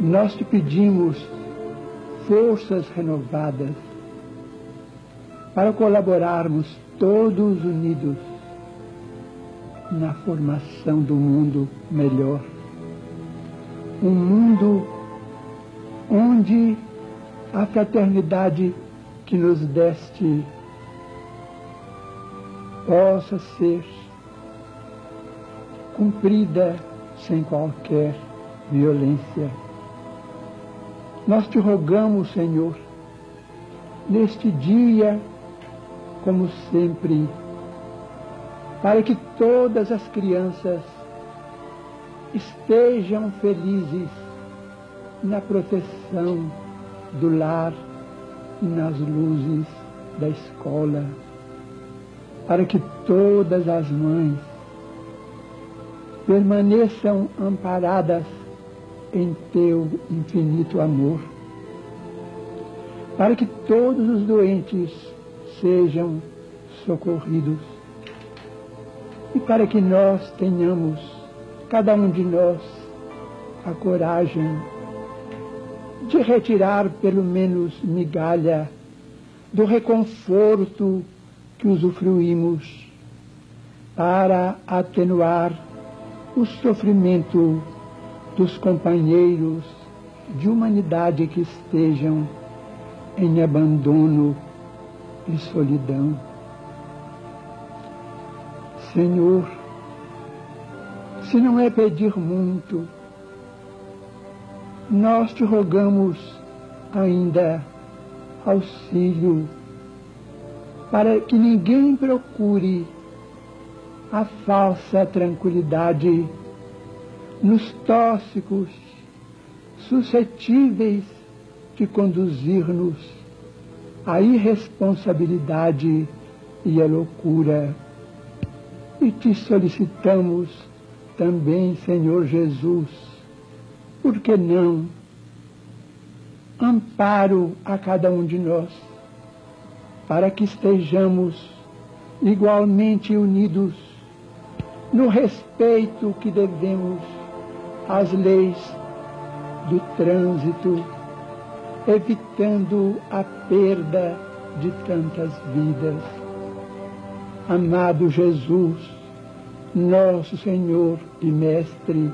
nós te pedimos forças renovadas para colaborarmos todos unidos na formação do mundo melhor. Um mundo onde a fraternidade que nos deste possa ser cumprida sem qualquer violência. Nós te rogamos, Senhor, neste dia, como sempre, para que todas as crianças estejam felizes na proteção do lar e nas luzes da escola, para que todas as mães permaneçam amparadas em teu infinito amor, para que todos os doentes sejam socorridos e para que nós tenhamos, cada um de nós, a coragem de retirar pelo menos migalha do reconforto que usufruímos para atenuar o sofrimento dos companheiros de humanidade que estejam em abandono e solidão. Senhor, se não é pedir muito, nós te rogamos ainda auxílio para que ninguém procure a falsa tranquilidade nos tóxicos suscetíveis de conduzir-nos à irresponsabilidade e à loucura. E te solicitamos também, Senhor Jesus, por que não, amparo a cada um de nós, para que estejamos igualmente unidos no respeito que devemos as leis do trânsito, evitando a perda de tantas vidas. Amado Jesus, nosso Senhor e Mestre,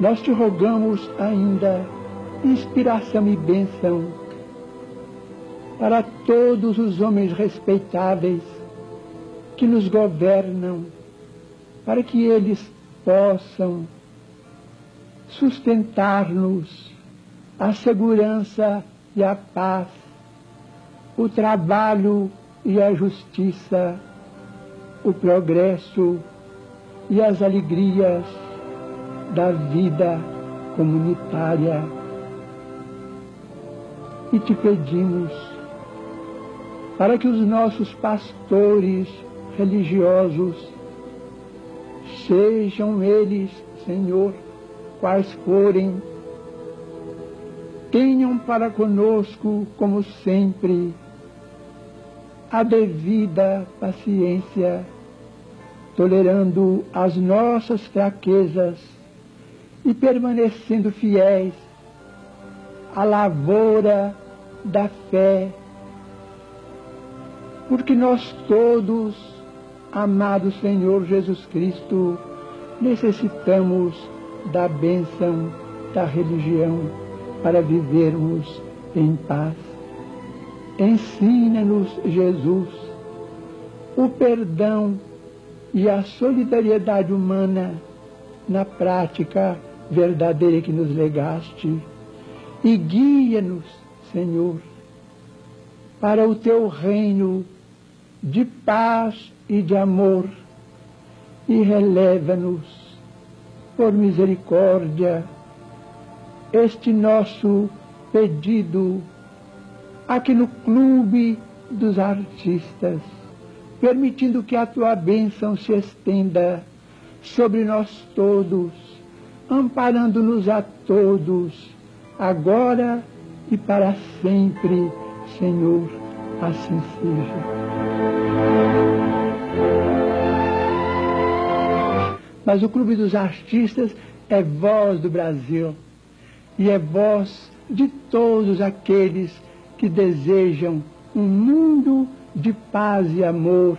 nós te rogamos ainda inspiração e bênção para todos os homens respeitáveis que nos governam para que eles possam sustentar-nos a segurança e a paz, o trabalho e a justiça, o progresso e as alegrias da vida comunitária. E te pedimos para que os nossos pastores religiosos Sejam eles, Senhor, quais forem, tenham para conosco, como sempre, a devida paciência, tolerando as nossas fraquezas e permanecendo fiéis à lavoura da fé, porque nós todos Amado Senhor Jesus Cristo, necessitamos da bênção da religião para vivermos em paz. Ensina-nos, Jesus, o perdão e a solidariedade humana na prática verdadeira que nos legaste. E guia-nos, Senhor, para o teu reino de paz e de amor, e releva-nos, por misericórdia, este nosso pedido aqui no Clube dos Artistas, permitindo que a tua bênção se estenda sobre nós todos, amparando-nos a todos, agora e para sempre, Senhor, assim seja. Mas o Clube dos Artistas é voz do Brasil e é voz de todos aqueles que desejam um mundo de paz e amor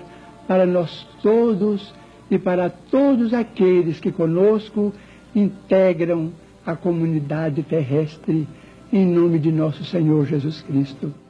para nós todos e para todos aqueles que conosco integram a comunidade terrestre, em nome de nosso Senhor Jesus Cristo.